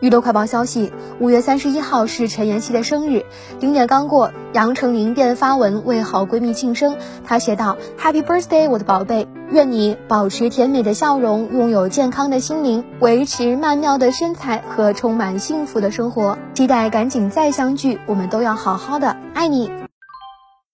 娱乐快报消息：五月三十一号是陈妍希的生日，零点刚过，杨丞琳便发文为好闺蜜庆生。她写道：“Happy birthday，我的宝贝，愿你保持甜美的笑容，拥有健康的心灵，维持曼妙的身材和充满幸福的生活。期待赶紧再相聚，我们都要好好的，爱你。”